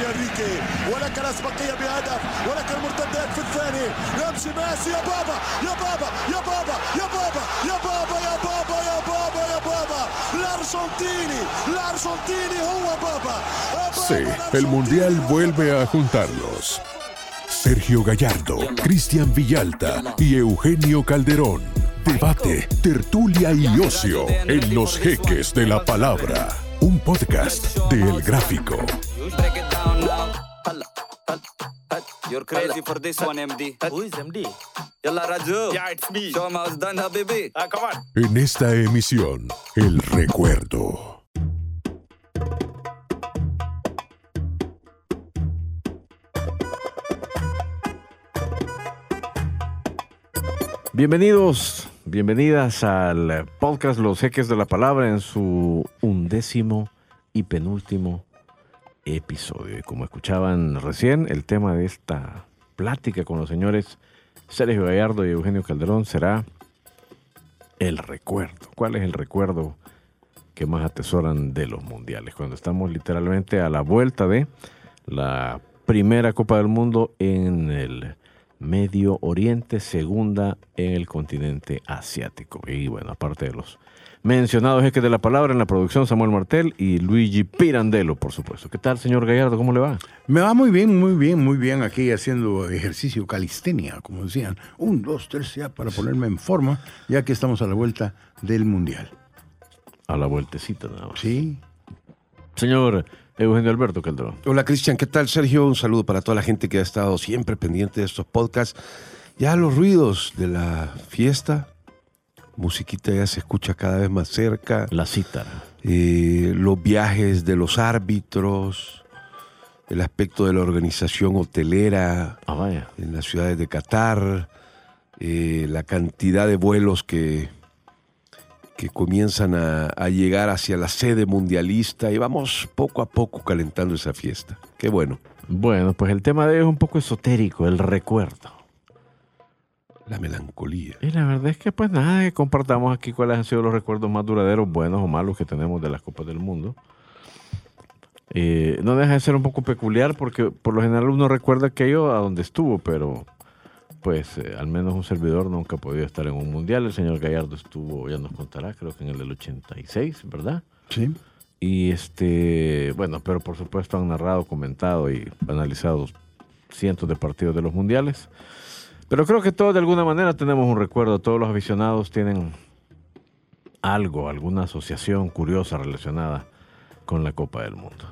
يا انريكي ولك الاسبقيه بهدف ولك المرتدات في الثاني يمشي ميسي يا بابا يا بابا يا بابا يا بابا يا بابا يا بابا يا بابا يا بابا الارجنتيني الارجنتيني هو بابا Sí, el Mundial vuelve a juntarlos. Sergio Gallardo, Cristian Villalta y Eugenio Calderón. Debate, tertulia y ocio en los jeques de la palabra. Un podcast de El Gráfico. You're crazy for this one, MD. Who is MD? Yalla Raju. Yeah, it's me. Show 'em how it's done, Habibi. Ah, come on. En esta emisión, el recuerdo. Bienvenidos, bienvenidas al podcast Los Jeques de la Palabra en su undécimo y penúltimo episodio. Y como escuchaban recién, el tema de esta plática con los señores Sergio Gallardo y Eugenio Calderón será el recuerdo. ¿Cuál es el recuerdo que más atesoran de los mundiales? Cuando estamos literalmente a la vuelta de la primera Copa del Mundo en el Medio Oriente, segunda en el continente asiático. Y bueno, aparte de los mencionados jeques de la palabra en la producción, Samuel Martel y Luigi Pirandello, por supuesto. ¿Qué tal, señor Gallardo? ¿Cómo le va? Me va muy bien, muy bien, muy bien aquí haciendo ejercicio calistenia, como decían. Un, dos, tres ya para ponerme en forma, ya que estamos a la vuelta del Mundial. A la vueltecita nada más. Sí. Señor Eugenio Alberto Calderón. Hola Cristian, ¿qué tal Sergio? Un saludo para toda la gente que ha estado siempre pendiente de estos podcasts. Ya los ruidos de la fiesta, musiquita ya se escucha cada vez más cerca. La cítara. Eh, los viajes de los árbitros, el aspecto de la organización hotelera Ah, vaya. en las ciudades de Qatar, eh, la cantidad de vuelos que, que comienzan a, a llegar hacia la sede mundialista y vamos poco a poco calentando esa fiesta. Qué bueno. Bueno, pues el tema de hoy es un poco esotérico, el recuerdo. La melancolía. Y la verdad es que pues nada, que compartamos aquí cuáles han sido los recuerdos más duraderos, buenos o malos que tenemos de las Copas del Mundo. Eh, no deja de ser un poco peculiar porque por lo general uno recuerda aquello a donde estuvo, pero pues eh, al menos un servidor nunca ha podido estar en un mundial. El señor Gallardo estuvo, ya nos contará, creo que en el del 86, ¿verdad? Sí. Y este, bueno, pero por supuesto han narrado, comentado y analizado cientos de partidos de los mundiales. Pero creo que todos de alguna manera tenemos un recuerdo, todos los aficionados tienen algo, alguna asociación curiosa relacionada con la Copa del Mundo.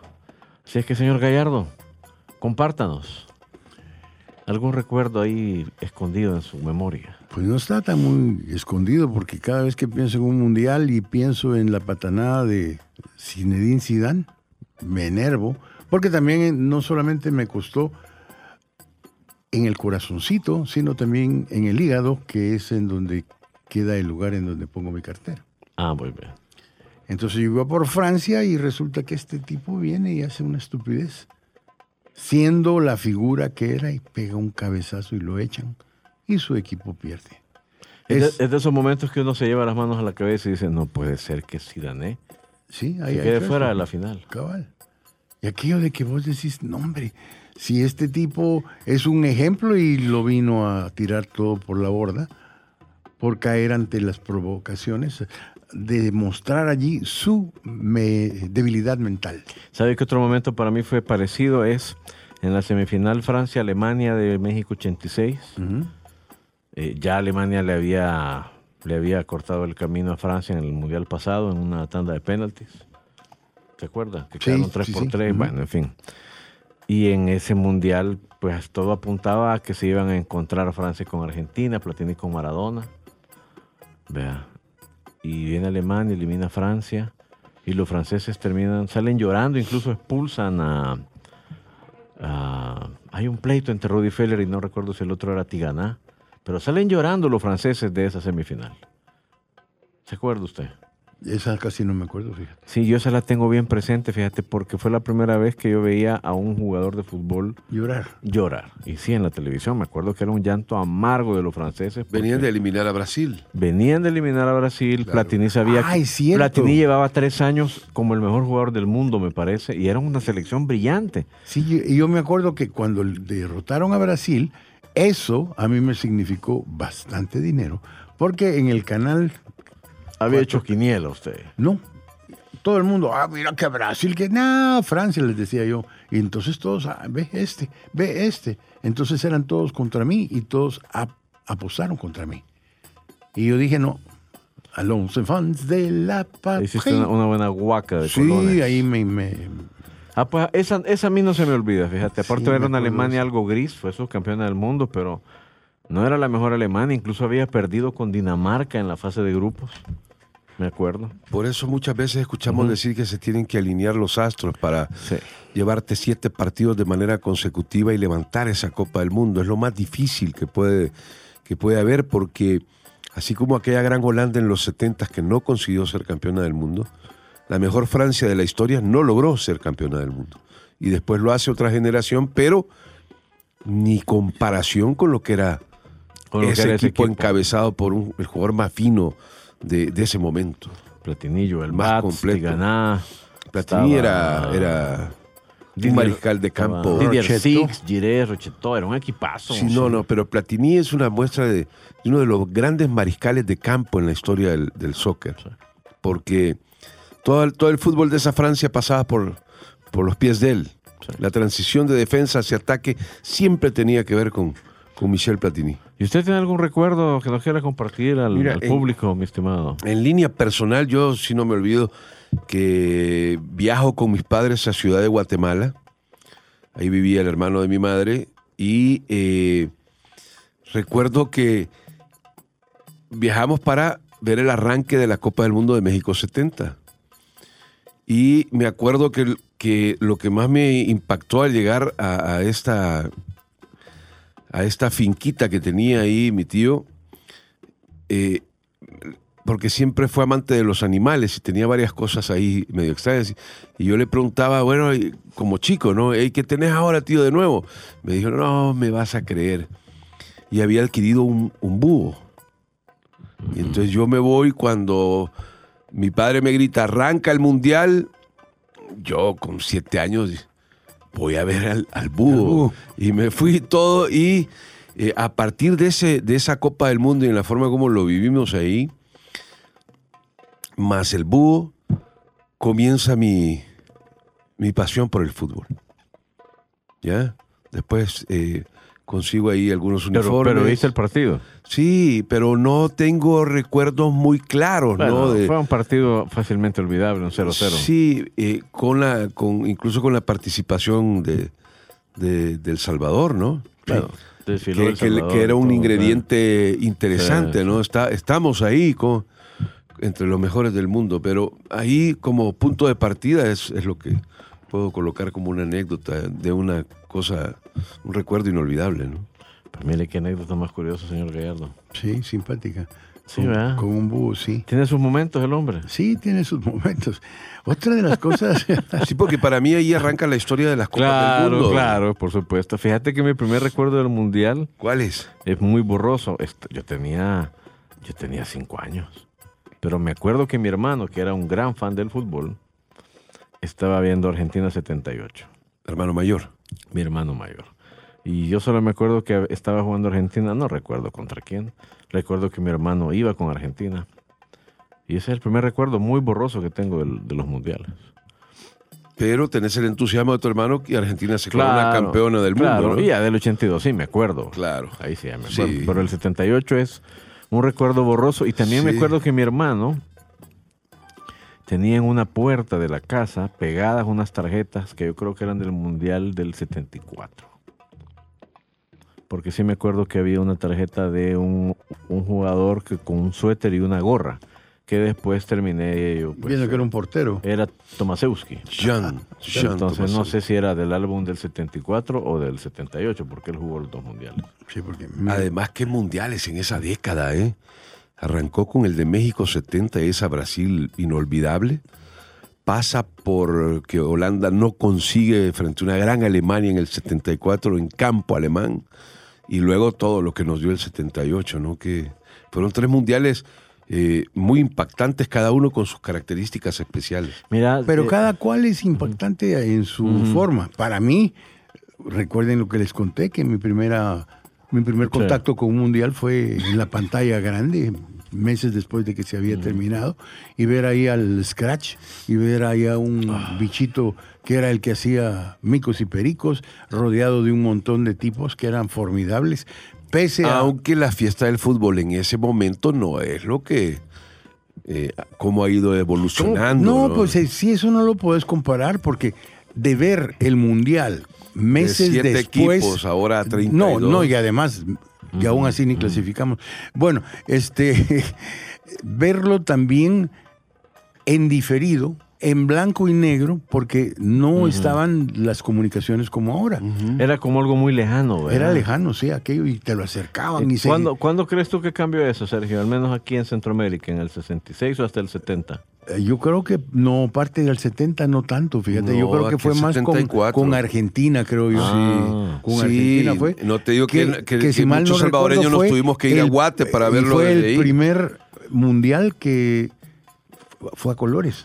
Así es que, señor Gallardo, compártanos algún recuerdo ahí escondido en su memoria. Pues no está tan muy escondido porque cada vez que pienso en un mundial y pienso en la patanada de Zinedine Zidane, me enervo, porque también eh, no solamente me costó en el corazoncito, sino también en el hígado, que es en donde queda el lugar en donde pongo mi cartera. Ah, muy bien. Entonces yo iba por Francia y resulta que este tipo viene y hace una estupidez, siendo la figura que era y pega un cabezazo y lo echan y su equipo pierde. Es, Es- de, es de esos momentos que uno se lleva las manos a la cabeza y dice, no puede ser que Zidane Sí, se ahí ahí quede fue fuera de la final. Cabal. Y aquello de que vos decís, no hombre, si este tipo es un ejemplo y lo vino a tirar todo por la borda, por caer ante las provocaciones, de mostrar allí su me- debilidad mental. ¿Sabe qué otro momento para mí fue parecido? Es en la semifinal Francia-Alemania de México 86. Eh, ya Alemania le había, le había cortado el camino a Francia en el Mundial pasado en una tanda de penaltis. ¿Se acuerda? Que Sí, quedaron 3 sí, por sí. 3. Ujú. Bueno, en fin. Y en ese Mundial, pues todo apuntaba a que se iban a encontrar Francia con Argentina, Platini con Maradona. Vea. Y viene Alemania, elimina a Francia. Y los franceses terminan, salen llorando, incluso expulsan a, a- hay un pleito entre Rudy Feller y no recuerdo si el otro era Tigana. Pero salen llorando los franceses de esa semifinal. ¿Se acuerda usted? Esa casi no me acuerdo, fíjate. Sí, yo esa la tengo bien presente, fíjate, porque fue la primera vez que yo veía a un jugador de fútbol Llorar. llorar. Y sí, en la televisión, me acuerdo que era un llanto amargo de los franceses. Venían de eliminar a Brasil. Venían de eliminar a Brasil, Claro. Platini sabía Ay, que cierto. Platini llevaba tres años como el mejor jugador del mundo, me parece, y era una selección brillante. Sí, y yo me acuerdo que cuando derrotaron a Brasil, eso a mí me significó bastante dinero, porque en el canal, Había hecho quiniela usted. no, todo el mundo, ah, mira que Brasil, que no, Francia, les decía yo. Y entonces todos, ah, ve este, ve este. Entonces eran todos contra mí y todos ap- apostaron contra mí. Y yo dije, no, a los fans de la patria. Hiciste una, una buena guaca de Sí, colones. ahí me, me- Ah, pues esa, esa a mí no se me olvida, fíjate. Aparte Sí, era una Alemania algo gris, fue subcampeona del mundo, pero no era la mejor Alemania. Incluso había perdido con Dinamarca en la fase de grupos. Me acuerdo. Por eso muchas veces escuchamos decir que se tienen que alinear los astros para Sí. llevarte siete partidos de manera consecutiva y levantar esa Copa del Mundo. Es lo más difícil que puede, que puede haber porque así como aquella gran Holanda en los 70 que no consiguió ser campeona del mundo, la mejor Francia de la historia no logró ser campeona del mundo. Y después lo hace otra generación, pero ni comparación con lo que era Con lo que ese, era equipo encabezado por un- el jugador más fino de, de ese momento. Platinillo, el Más Bats, completo. Tiganá. Platini estaba era, era Didier- un mariscal de campo. Didier Rochetto. Six, Giré, Rochetto, era un equipazo. Sí, no, no, pero Platini es una muestra de, de uno de los grandes mariscales de campo en la historia del, del soccer. Porque todo el, todo el fútbol de esa Francia pasaba por, por los pies de él. La transición de defensa hacia ataque siempre tenía que ver con, con Michel Platini. ¿Y usted tiene algún recuerdo que nos quiera compartir al, Mira, al en- público, mi estimado? En línea personal, yo sí no me olvido que viajo con mis padres a Ciudad de Guatemala. Ahí vivía el hermano de mi madre. Y eh, recuerdo que viajamos para ver el arranque de la Copa del Mundo de México 70. Y me acuerdo que, que lo que más me impactó al llegar a, a esta, a esta finquita que tenía ahí mi tío, eh, porque siempre fue amante de los animales y tenía varias cosas ahí medio extrañas. Y yo le preguntaba, bueno, como chico, ¿no? "Ey, ¿Qué tenés ahora, tío, de nuevo? Me dijo, no, me vas a creer. Y había adquirido un, un búho. Y entonces yo me voy cuando mi padre me grita, arranca el mundial. Yo con siete años voy a ver al, al búho. búho. Y me fui todo y eh, a partir de, ese, de esa Copa del Mundo y en la forma como lo vivimos ahí, más el búho, comienza mi, mi pasión por el fútbol. ¿Ya? Después eh, consigo ahí algunos Pero, uniformes. pero viste el partido. Sí, pero no tengo recuerdos muy claros, Bueno, ¿no? De- Fue un partido fácilmente olvidable, un 0-0. Sí, eh, con la, con, incluso con la participación de, de, de El Salvador, ¿no? Claro, Que, desfiló El que- Salvador que era un todo, ingrediente interesante, Sí, ¿no? Está, estamos ahí con, entre los mejores del mundo, pero ahí como punto de partida es, es lo que puedo colocar como una anécdota de una cosa, un recuerdo inolvidable, ¿no? Pues mire qué anécdota más curiosa, señor Gallardo. Sí, simpática. Sí, con, ¿verdad? con un búho, sí. Tiene sus momentos el hombre. Sí, tiene sus momentos. Otra de las cosas. Sí, porque para mí ahí arranca la historia de las Copas del Claro, Mundo. claro, por supuesto. Fíjate que mi primer recuerdo del mundial ¿Cuál es? es muy borroso. Est- Yo tenía, yo tenía cinco años. Pero me acuerdo que mi hermano, que era un gran fan del fútbol, estaba viendo Argentina 78. Hermano mayor. Mi hermano mayor. Y yo solo me acuerdo que estaba jugando Argentina, no recuerdo contra quién. Recuerdo que mi hermano iba con Argentina. Y ese es el primer recuerdo muy borroso que tengo de los mundiales. Pero tenés el entusiasmo de tu hermano que Argentina se corona campeona del claro. mundo. ¿no? Y ya del 82, sí, me acuerdo. Claro. Ahí sí, ya me Sí. acuerdo. Pero el 78 es un recuerdo borroso. Y también me Sí. acuerdo que mi hermano tenía en una puerta de la casa pegadas unas tarjetas que yo creo que eran del Mundial del 74. Porque sí me acuerdo que había una tarjeta de un, un jugador que, con un suéter y una gorra, que después terminé yo. pues, Viendo que era un portero. era Tomasewski. Jean, Jean Entonces no sé si era del álbum del 74 o del 78, porque él jugó los dos mundiales. Sí, porque. Además, qué mundiales en esa década, ¿eh? Arrancó con el de México 70, esa Brasil inolvidable, pasa por que Holanda no consigue frente a una gran Alemania en el 74 en campo alemán, y luego todo lo que nos dio el 78, ¿no? Que fueron tres mundiales eh, muy impactantes, cada uno con sus características especiales. Mira, Pero eh, cada cual es impactante en su forma. Para mí, recuerden lo que les conté, que mi primera mi primer contacto con un mundial fue en la pantalla grande, meses después de que se había terminado, y ver ahí al Scratch, y ver ahí a un bichito que era el que hacía micos y pericos, rodeado de un montón de tipos que eran formidables, pese a... Aunque la fiesta del fútbol en ese momento no es lo que... eh, cómo ha ido evolucionando. No, pues eh, sí, eso no lo puedes comparar porque de ver el mundial meses siete después. equipos, ahora No, 32. no, y además, y aún así ni clasificamos. Bueno, este, verlo también en diferido, en blanco y negro, porque no estaban las comunicaciones como ahora. era como algo muy lejano. ¿verdad? Era lejano, sí, aquello, y te lo acercaban. y se- ¿Cuándo, ¿Cuándo crees tú que cambió eso, Sergio? Al menos aquí en Centroamérica, ¿en el 66 o hasta el 70? Eh, Yo creo que no, parte del 70 no tanto, fíjate. yo creo que fue más con, 74. con Argentina, creo yo. Ah. con Sí, Argentina fue. no te digo que- que- que si mal muchos no salvadoreños recuerdo, nos tuvimos que ir a Guate para y verlo Fue el ahí. primer mundial que fue a colores.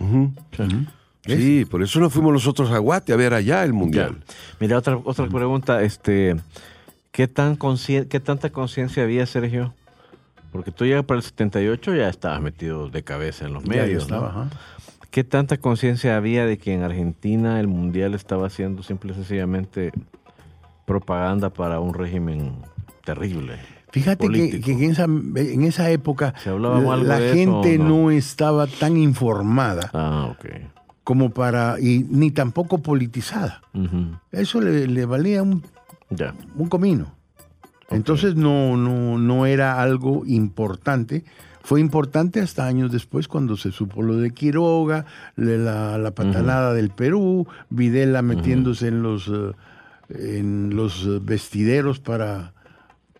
Sí, por eso nos fuimos nosotros a Guate a ver allá el mundial. Mira, otra, otra pregunta, este, ¿qué, tan ¿qué tanta conciencia había, Sergio? Porque tú llegas para el 78 ya estabas metido de cabeza en los Ya, ya medios, estaba, ¿no? ajá. ¿Qué tanta conciencia había de que en Argentina el mundial estaba haciendo simple y sencillamente propaganda para un régimen terrible? Fíjate que, en, esa, en esa época ¿Se hablaba algo la eso gente no? no? estaba tan informada Ah, como para, y ni tampoco politizada. Eso le, le valía un un comino. Entonces no, no, no era algo importante. Fue importante hasta años después cuando se supo lo de Quiroga, la, la patanada del Perú, Videla metiéndose en los eh, en los vestideros para,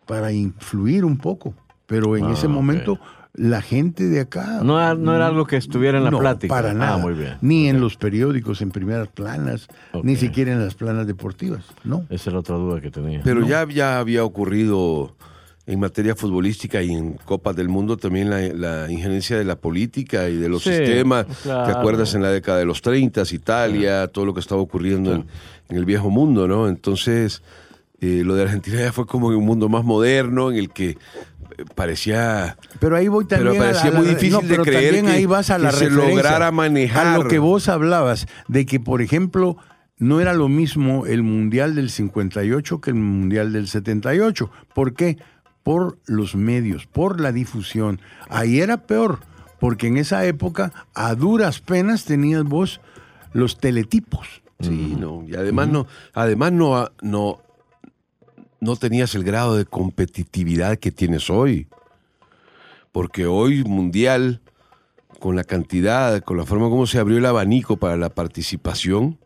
para influir un poco. Pero en Ah, ese momento la gente de acá... No era, no era algo que estuviera en la no, plática. para nada. Ah, muy bien. Ni en los periódicos, en primeras planas, ni siquiera en las planas deportivas. No. Esa era otra duda que tenía. Pero ya, ya había ocurrido en materia futbolística y en Copas del Mundo también la, la injerencia de la política y de los Sí, sistemas. claro. ¿Te acuerdas en la década de los 30, Italia, todo lo que estaba ocurriendo en, en el viejo mundo, ¿no? Entonces, eh, lo de Argentina ya fue como en un mundo más moderno en el que eh, parecía Pero ahí voy Pero también la- parecía a la- muy difícil no, de pero creer también que- ahí vas a que la se referencia, lograra manejar. A lo que vos hablabas, de que, por ejemplo, no era lo mismo el Mundial del 58 que el Mundial del 78. ¿Por qué? Por los medios, por la difusión. Ahí era peor, porque en esa época, a duras penas, tenías vos los teletipos. Sí, no. Y además no, además no, no, no tenías el grado de competitividad que tienes hoy. Porque hoy mundial, con la cantidad, con la forma como se abrió el abanico para la participación.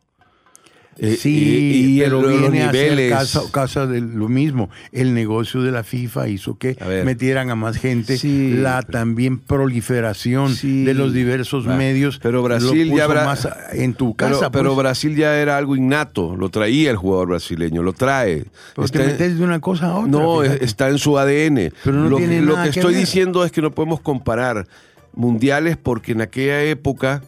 Eh, Sí, pero los viene a ser niveles. casa, casa de lo mismo. El negocio de la FIFA hizo que A metieran a más gente. Sí, la también proliferación Sí. de los diversos medios. pero Brasil ya habrá- más en tu casa. pero pues. Brasil ya era algo innato, lo traía el jugador brasileño, lo trae. Pero te metes de una cosa a otra. No, fíjate. está en su ADN. Pero no lo tiene que, lo nada que que estoy ver. diciendo es que no podemos comparar mundiales porque en aquella época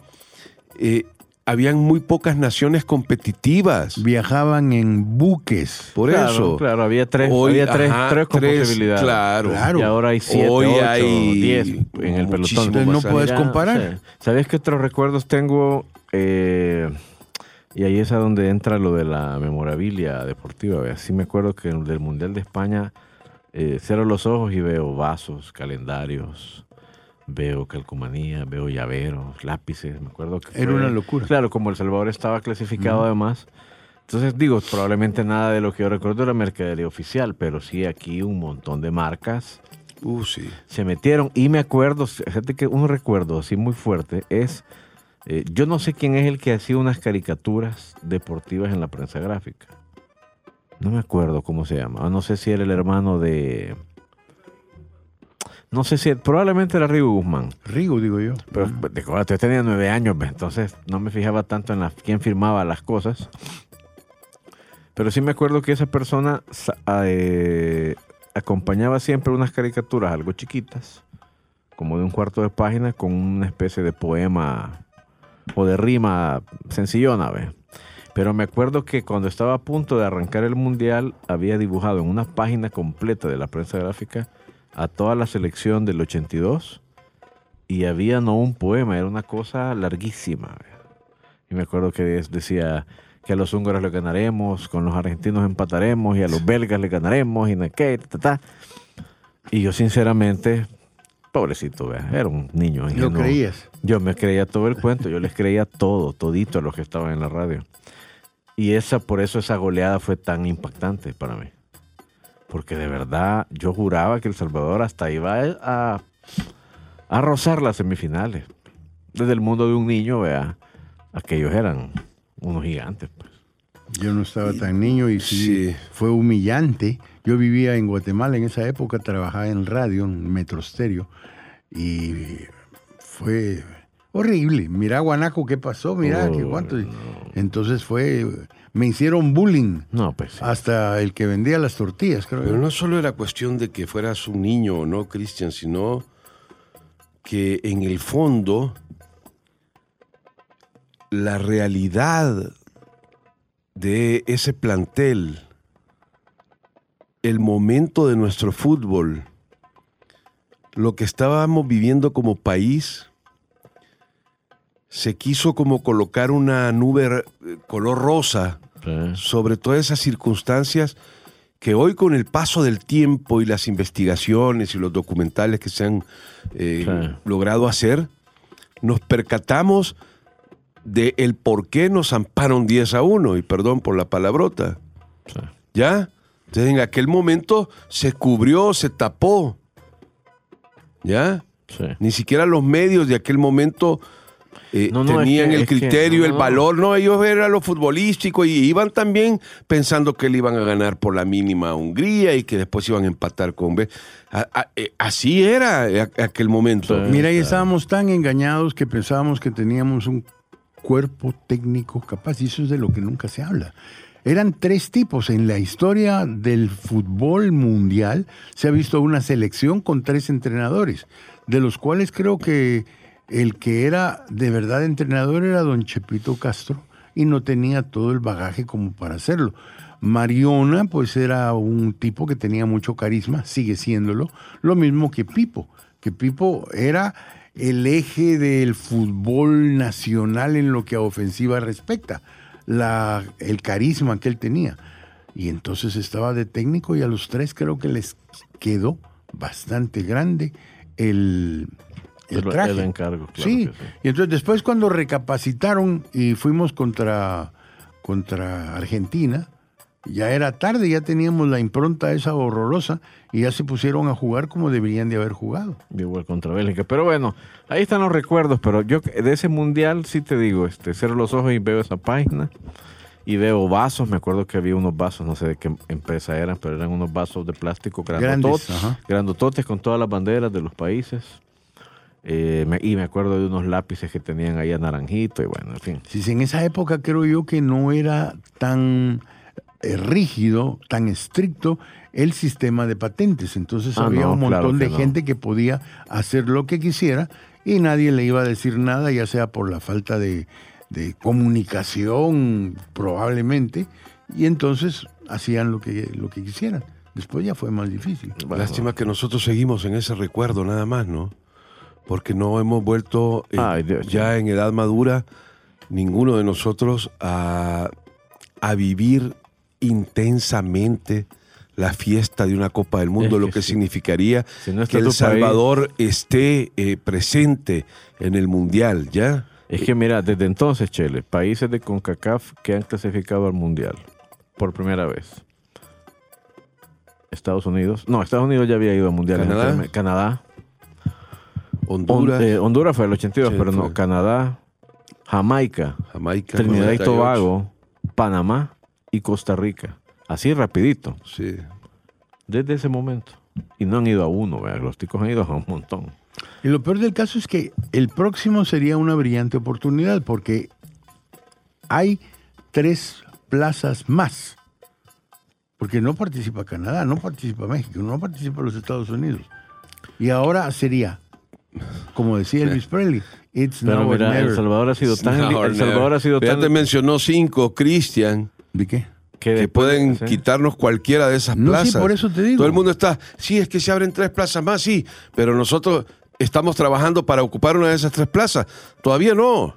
eh, habían muy pocas naciones competitivas. Viajaban en buques. Por Claro, eso. Claro, había tres, Hoy, había tres, ajá, tres tres, posibilidades. claro. Claro. Y ahora hay siete, Hoy ocho, hay diez en el pelotón. Entonces no puedes comparar. Sí. ¿Sabes qué otros recuerdos tengo? Eh, y ahí es a donde entra lo de la memorabilia deportiva. Así me acuerdo que del Mundial de España eh, cierro los ojos y veo vasos, calendarios, veo calcomanía, veo llaveros, lápices. Me acuerdo que Era fue- una locura. Claro, como El Salvador estaba clasificado además. Entonces digo, probablemente nada de lo que yo recuerdo era mercadería oficial, pero sí aquí un montón de marcas Uh, sí. se metieron y me acuerdo, fíjate que un recuerdo así muy fuerte es, eh, yo no sé quién es el que hacía unas caricaturas deportivas en la prensa gráfica. No me acuerdo cómo se llama. No sé si era el hermano de No sé si, probablemente era Rigo Guzmán. Rigo, digo yo. Pero de cuando yo tenía nueve años, ¿ves? entonces no me fijaba tanto en la, quién firmaba las cosas. Pero sí me acuerdo que esa persona sa- eh, acompañaba siempre unas caricaturas algo chiquitas, como de un cuarto de página, con una especie de poema o de rima sencillona, ¿ves? Pero me acuerdo que cuando estaba a punto de arrancar el mundial, había dibujado en una página completa de la prensa gráfica a toda la selección del 82 y había no un poema, era una cosa larguísima. Y me acuerdo que decía que a los húngaros le ganaremos, con los argentinos empataremos y a los belgas le ganaremos y no qué, ta, ta. Y yo sinceramente, pobrecito, vea, era un niño. Lo ingenuo. creías. Yo me creía todo el cuento, yo les creía todo, todito a los que estaban en la radio. Y esa, por eso esa goleada fue tan impactante para mí. Porque de verdad yo juraba que El Salvador hasta iba a, a rozar las semifinales. Desde el mundo de un niño, vea, aquellos eran unos gigantes. Pues. Yo no estaba tan niño y sí, Sí. fue humillante. Yo vivía en Guatemala en esa época, trabajaba en radio, en Metrostereo, y fue horrible. Mira, Guanaco, ¿qué pasó? Mira, qué cuánto. no. Entonces fue, me hicieron bullying. No, pues sí. Hasta el que vendía las tortillas, creo. Pero no solo era cuestión de que fueras un niño o no, Cristian, sino que en el fondo la realidad de ese plantel, el momento de nuestro fútbol, lo que estábamos viviendo como país, se quiso como colocar una nube eh, color rosa Sobre todas esas circunstancias que hoy con el paso del tiempo y las investigaciones y los documentales que se han eh, logrado hacer, nos percatamos de el por qué nos amparon 10 a 1, y perdón por la palabrota. ¿Ya? Entonces en aquel momento se cubrió, se tapó. ¿Ya? Sí. Ni siquiera los medios de aquel momento eh, No, no, es tenían que- el es que- criterio, no, el valor. No, ellos eran lo futbolístico y iban también pensando que le iban a ganar por la mínima a Hungría y que después iban a empatar con B. A- a- eh, así era a- aquel momento. Sí. Mira, y estábamos tan engañados que pensábamos que teníamos un cuerpo técnico capaz, y eso es de lo que nunca se habla. Eran tres tipos. En la historia del fútbol mundial se ha visto una selección con tres entrenadores, de los cuales creo que el que era de verdad entrenador era don Chepito Castro y no tenía todo el bagaje como para hacerlo. Mariona, pues era un tipo que tenía mucho carisma, sigue siéndolo, lo mismo que Pipo, que Pipo era el eje del fútbol nacional en lo que a ofensiva respecta, la, el carisma que él tenía. Y entonces estaba de técnico y a los tres creo que les quedó bastante grande el, el traje. el encargo, claro sí. que sí. y entonces después cuando recapacitaron y fuimos contra, contra Argentina, ya era tarde, ya teníamos la impronta esa horrorosa y ya se pusieron a jugar como deberían de haber jugado. Igual contra Bélgica. Pero bueno, ahí están los recuerdos. Pero yo de ese mundial sí te digo, este, cierro los ojos y veo esa página. Y veo vasos. Me acuerdo que había unos vasos, no sé de qué empresa eran, pero eran unos vasos de plástico grandototes, Grandes, grandototes con todas las banderas de los países. Eh, me- y me acuerdo de unos lápices que tenían ahí a naranjito y bueno, en fin. Sí, sí, en esa época creo yo que no era tan eh, rígido, tan estricto el sistema de patentes. Entonces Ah, había no, un montón claro de no. gente que podía hacer lo que quisiera y nadie le iba a decir nada, ya sea por la falta de, de comunicación probablemente, y entonces hacían lo que, lo que quisieran. Después ya fue más difícil. Lástima que nosotros seguimos en ese recuerdo nada más, ¿no? Porque no hemos vuelto eh, Ay, Dios, ya en edad madura, ninguno de nosotros, a, a vivir intensamente la fiesta de una Copa del Mundo, Es lo que sí. significaría Si no está que El Salvador esté eh, presente en el Mundial, ¿ya? Es que mira, desde entonces, Chele, países de CONCACAF que han clasificado al Mundial por primera vez. Estados Unidos. No, Estados Unidos ya había ido al Mundial. Canadá. anteriormente. Hon- Honduras, eh, Honduras fue el 82, Sí, pero no. Canadá, Jamaica, Jamaica, Trinidad y 98. Tobago, Panamá y Costa Rica. Así rapidito, Sí. desde ese momento. Y no han ido a uno, ¿verdad? los ticos han ido a un montón. Y lo peor del caso es que el próximo sería una brillante oportunidad porque hay tres plazas más. Porque no participa Canadá, no participa México, no participa los Estados Unidos. Y ahora sería, como decía Elvis Presley, it's Pero now or mira, El. Salvador ha sido tan... No, El Salvador ha sido Ya tan... te mencionó cinco, Cristian, ¿De qué? que pueden quitarnos cualquiera de esas No, sí, plazas. por eso te digo. Todo el mundo está, sí, es que se abren tres plazas más, sí, pero nosotros estamos trabajando para ocupar una de esas tres plazas. Todavía no.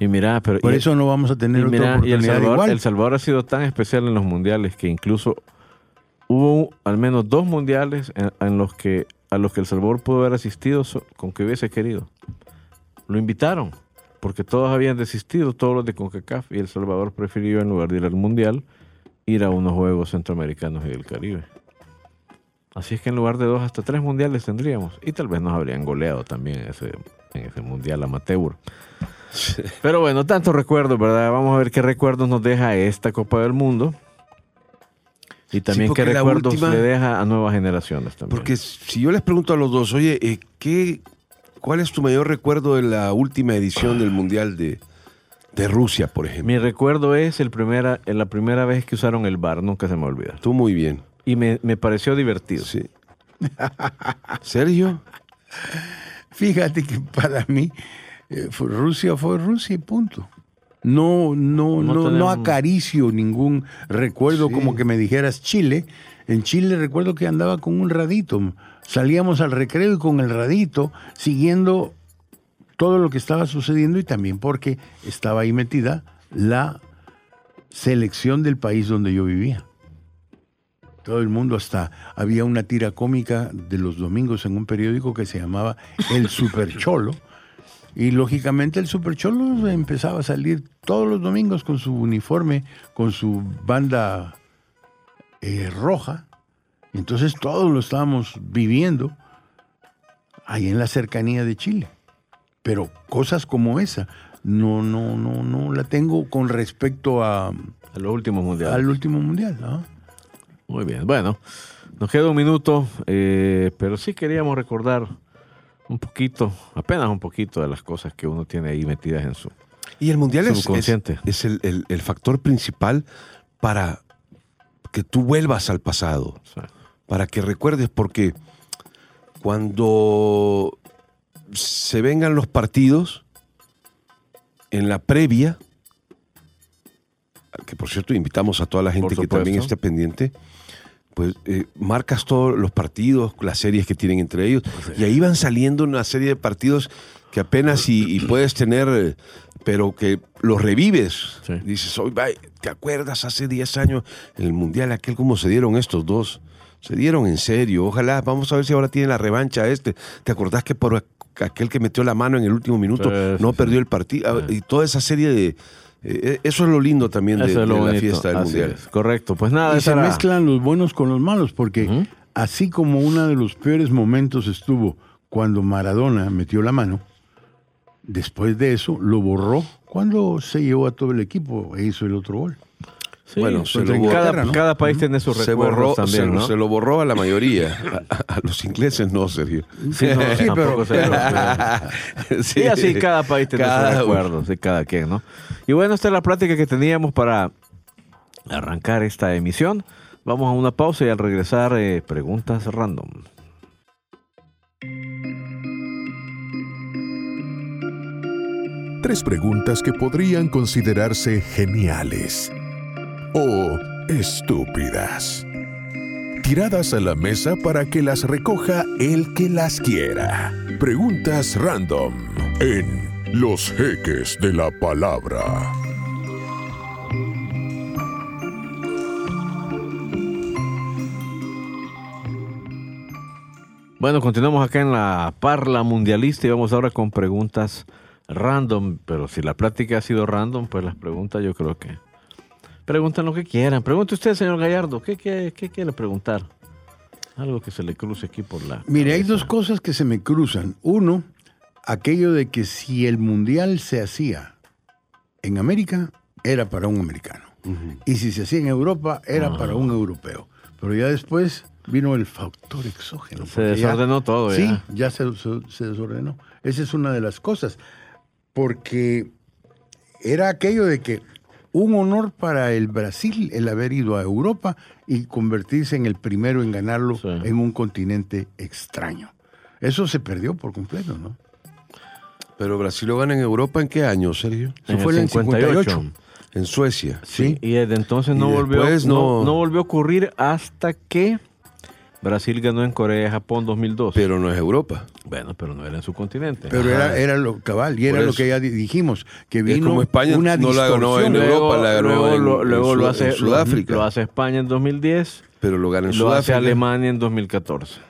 Y mira, pero... Por y- eso no vamos a tener Y, otra mira, y oportunidad el, Salvador, igual. El Salvador ha sido tan especial en los mundiales que incluso hubo al menos dos mundiales en, en los que a los que El Salvador pudo haber asistido con que hubiese querido. Lo invitaron, porque todos habían desistido, todos los de CONCACAF, y El Salvador prefirió, en lugar de ir al mundial, ir a unos Juegos Centroamericanos y del Caribe. Así es que en lugar de dos, hasta tres mundiales tendríamos. Y tal vez nos habrían goleado también en ese, en ese mundial amateur. Pero bueno, tantos recuerdos, ¿verdad? Vamos a ver qué recuerdos nos deja esta Copa del Mundo. Y también qué recuerdos última- le deja a nuevas generaciones también. Porque si yo les pregunto a los dos, oye, eh, ¿qué, ¿cuál es tu mayor recuerdo de la última edición del Mundial de, de Rusia, por ejemplo? Mi recuerdo es el primera, en la primera vez que usaron el bar, nunca se me olvida. Tú muy bien. Y me, me pareció divertido. Sí. ¿Sergio? Fíjate que para mí eh, fue- Rusia fue Rusia y punto. No, no, No no, acaricio ningún recuerdo Sí. como que me dijeras Chile. En Chile recuerdo que andaba con un radito. Salíamos al recreo y con el radito siguiendo todo lo que estaba sucediendo y también porque estaba ahí metida la selección del país donde yo vivía. Todo el mundo hasta había una tira cómica de los domingos en un periódico que se llamaba El Super Cholo. Y lógicamente el Super Cholo empezaba a salir todos los domingos con su uniforme, con su banda eh, roja. Entonces todos lo estábamos viviendo ahí en la cercanía de Chile. Pero cosas como esa no, no, no, no la tengo con respecto a, A los últimos mundiales. al último mundial. ¿no? Muy bien. Bueno, nos queda un minuto, eh, pero sí queríamos recordar un poquito, apenas un poquito de las cosas que uno tiene ahí metidas en su... Y el Mundial es, es, es el, el- el factor principal para que tú vuelvas al pasado, para que recuerdes, porque cuando se vengan los partidos, en la previa, que por cierto invitamos a toda la gente que también esté pendiente, pues eh, marcas todos los partidos, las series que tienen entre ellos, y ahí van saliendo una serie de partidos que apenas y, y puedes tener, eh, pero que los revives. Sí. Dices, "Oye, vay, ¿te acuerdas hace 10 años en el Mundial aquel cómo se dieron estos dos? Se dieron en serio. Ojalá, vamos a ver si ahora tiene la revancha este. ¿Te acordás que por aquel que metió la mano en el último minuto Sí, no perdió el partido? Ah, Y toda esa serie de... eh, eso es lo lindo también de, de la bonito. fiesta del Así Mundial. es. Correcto. Pues nada, y se era- mezclan los buenos con los malos, porque así como uno de los peores momentos estuvo cuando Maradona metió la mano, después de eso lo borró cuando se llevó a todo el equipo e hizo el otro gol. Sí, Bueno, se pues lo en borró. cada, Inglaterra, ¿no? cada país tiene sus Se recuerdos borró, también, se, ¿no? se lo borró a la mayoría. A, los ingleses no, Sergio. Sí, no, Sí, tampoco pero- se- Sí, así cada país tiene Cada sus recuerdos, sí, cada quien, ¿no? Y bueno, esta es la plática que teníamos para arrancar esta emisión. Vamos a una pausa y al regresar, eh, preguntas random. Tres preguntas que podrían considerarse geniales o estúpidas. Tiradas a la mesa para que las recoja el que las quiera. Preguntas random en Los Jeques de la Palabra. Bueno, continuamos acá en la Parla Mundialista y vamos ahora con preguntas random. Pero si la plática ha sido random, pues las preguntas yo creo que... Pregunten lo que quieran. Pregunte usted, señor Gallardo, ¿qué, qué, qué quiere preguntar? Algo que se le cruce aquí por la... Mire, hay dos cosas que se me cruzan. Uno, aquello de que si el mundial se hacía en América, era para un americano. Y si se hacía en Europa, era para un europeo. Pero ya después vino el factor exógeno. Se ya- desordenó todo, Sí, ya. ya se, se- se desordenó. Esa es una de las cosas. Porque era aquello de que un honor para el Brasil el haber ido a Europa y convertirse en el primero en ganarlo Sí. en un continente extraño. Eso se perdió por completo, ¿no? Pero Brasil lo gana en Europa en qué año, Sergio? Eso En fue el en el 58. En Suecia. Sí. Y desde entonces no Y volvió, después no, no- no volvió a ocurrir hasta que Brasil ganó en Corea y Japón 2002. Pero no es Europa. bueno, pero no era en su continente. Pero era, era lo cabal, y era lo que ya di- dijimos, que Es vino como España una no la ganó distorsión. en Europa, la ganó luego, en- lo, luego lo en hace Sudáfrica. Lo hace España en 2010, Pero lo gana en lo hace Sudáfrica. Alemania en 2014.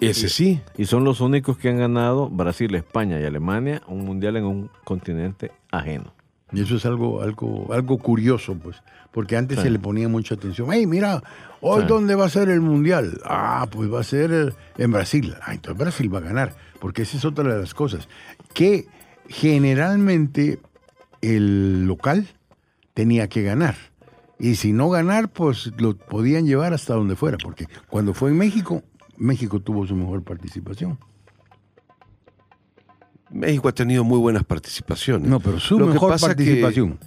Ese sí. Y son los únicos que han ganado Brasil, España y Alemania un mundial en un continente ajeno. Y eso es algo, algo, algo curioso, pues, porque antes Sí. se le ponía mucha atención. Hey, mira, hoy Sí. dónde va a ser el mundial? Ah, pues va a ser eh, en Brasil. Ah, entonces Brasil va a ganar, porque esa es otra de las cosas. Que generalmente el local tenía que ganar. Y si no ganar, pues lo podían llevar hasta donde fuera, porque cuando fue en México, México tuvo su mejor participación. México ha tenido muy buenas participaciones. No, pero su Lo que mejor que- participación.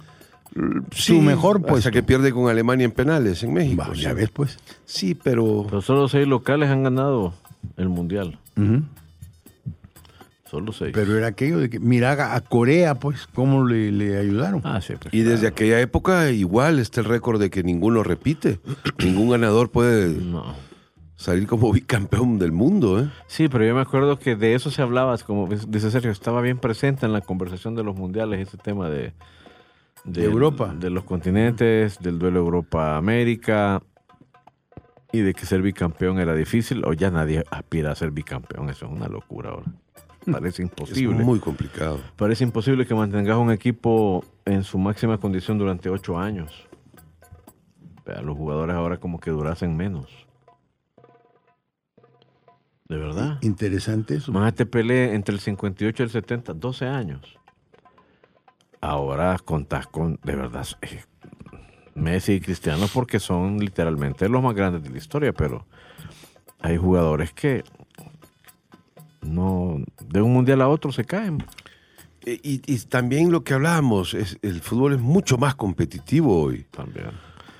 Sí, mejor hasta puesto. que pierde con Alemania en penales en México. Va, sí. ya ves, pues. Sí, pero Pero solo seis locales han ganado el mundial. Solo seis. Pero era aquello de que, mira a Corea, pues, cómo le, le ayudaron. ah, sí, pues, y desde claro. aquella época igual está el récord de que ninguno repite. Ningún ganador puede No. Salir como bicampeón del mundo, ¿eh? Sí, pero yo me acuerdo que de eso se hablaba, como dice Sergio, estaba bien presente en la conversación de los mundiales ese tema de, De Europa. de los continentes, del duelo Europa-América y de que ser bicampeón era difícil o ya nadie aspira a ser bicampeón. Eso es una locura ahora. Parece Es imposible. muy complicado. Parece imposible que mantengas un equipo en su máxima condición durante ocho años. Los jugadores ahora como que durasen menos. De verdad. Interesante eso. Peleé entre el 58 y el 70, 12 años. Ahora contás con, de verdad, eh, Messi y Cristiano porque son literalmente los más grandes de la historia, pero hay jugadores que no, de un mundial a otro se caen. E- Y, y también lo que hablábamos, es, el fútbol es mucho más competitivo hoy. También.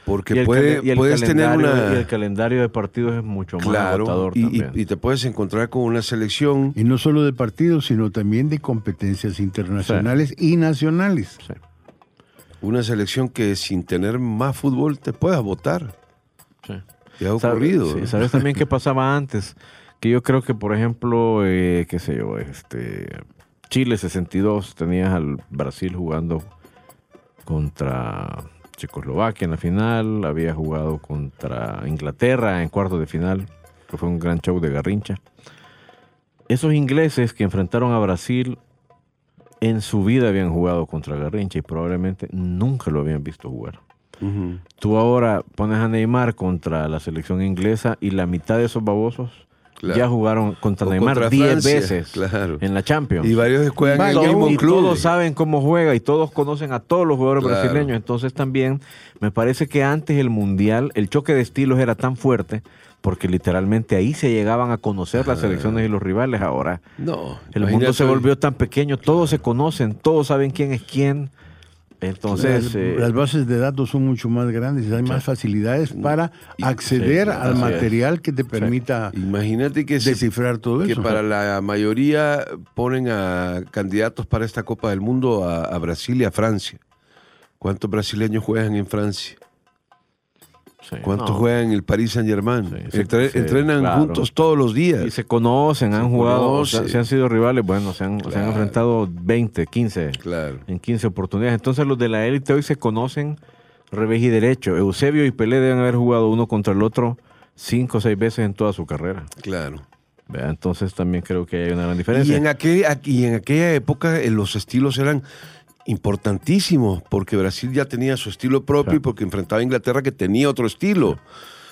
Porque Y el puede- y el puedes tener una... y el calendario de partidos es mucho más Claro, agotador y, y- también. y te puedes encontrar con una selección Y no solo de partidos, sino también de competencias internacionales y nacionales. Sí. una selección que sin tener más fútbol te puedas votar. Sí. ¿Te ha ocurrido? sí, ¿no? ¿Sabes también qué pasaba antes? Que yo creo que, por ejemplo, eh, qué sé yo, este, Chile 62, tenías al Brasil jugando contra Checoslovaquia en la final, había jugado contra Inglaterra en cuartos de final, que fue un gran show de Garrincha. Esos ingleses que enfrentaron a Brasil en su vida habían jugado contra Garrincha y probablemente nunca lo habían visto jugar. Tú ahora pones a Neymar contra la selección inglesa y la mitad de esos babosos Claro. ya jugaron contra O Neymar contra 10 Francia, veces claro. en la Champions. Y varios juegan en el mismo y club. todos saben cómo juega y todos conocen a todos los jugadores Claro. brasileños. Entonces también me parece que antes el Mundial, el choque de estilos era tan fuerte porque literalmente ahí se llegaban a conocer las selecciones y los rivales. Ahora No. el mundo se volvió tan pequeño, todos se conocen, todos saben quién es quién. Entonces, las, eh, las bases de datos son mucho más grandes y hay más facilidades para Y- acceder sí, al es. material que te permita Imagínate que, descifrar todo que eso. para la mayoría ponen a candidatos para esta Copa del Mundo a, a Brasil y a Francia. ¿Cuántos brasileños juegan en Francia? Sí, ¿Cuántos no. juegan en el Paris Saint Germain? Sí, sí, sí, entrenan claro. juntos todos los días. Y se conocen, han Se jugado, o conocen. sea, se han sido rivales, bueno, se han, se han Claro. enfrentado 20, 15, Claro. en 15 oportunidades. Entonces los de la élite hoy se conocen revés y derecho. Eusebio y Pelé deben haber jugado uno contra el otro cinco o seis veces en toda su carrera. Claro. Entonces también creo que hay una gran diferencia. Y en, aquel, y en aquella época eh, los estilos eran importantísimos, porque Brasil ya tenía su estilo propio y porque enfrentaba a Inglaterra que tenía otro estilo.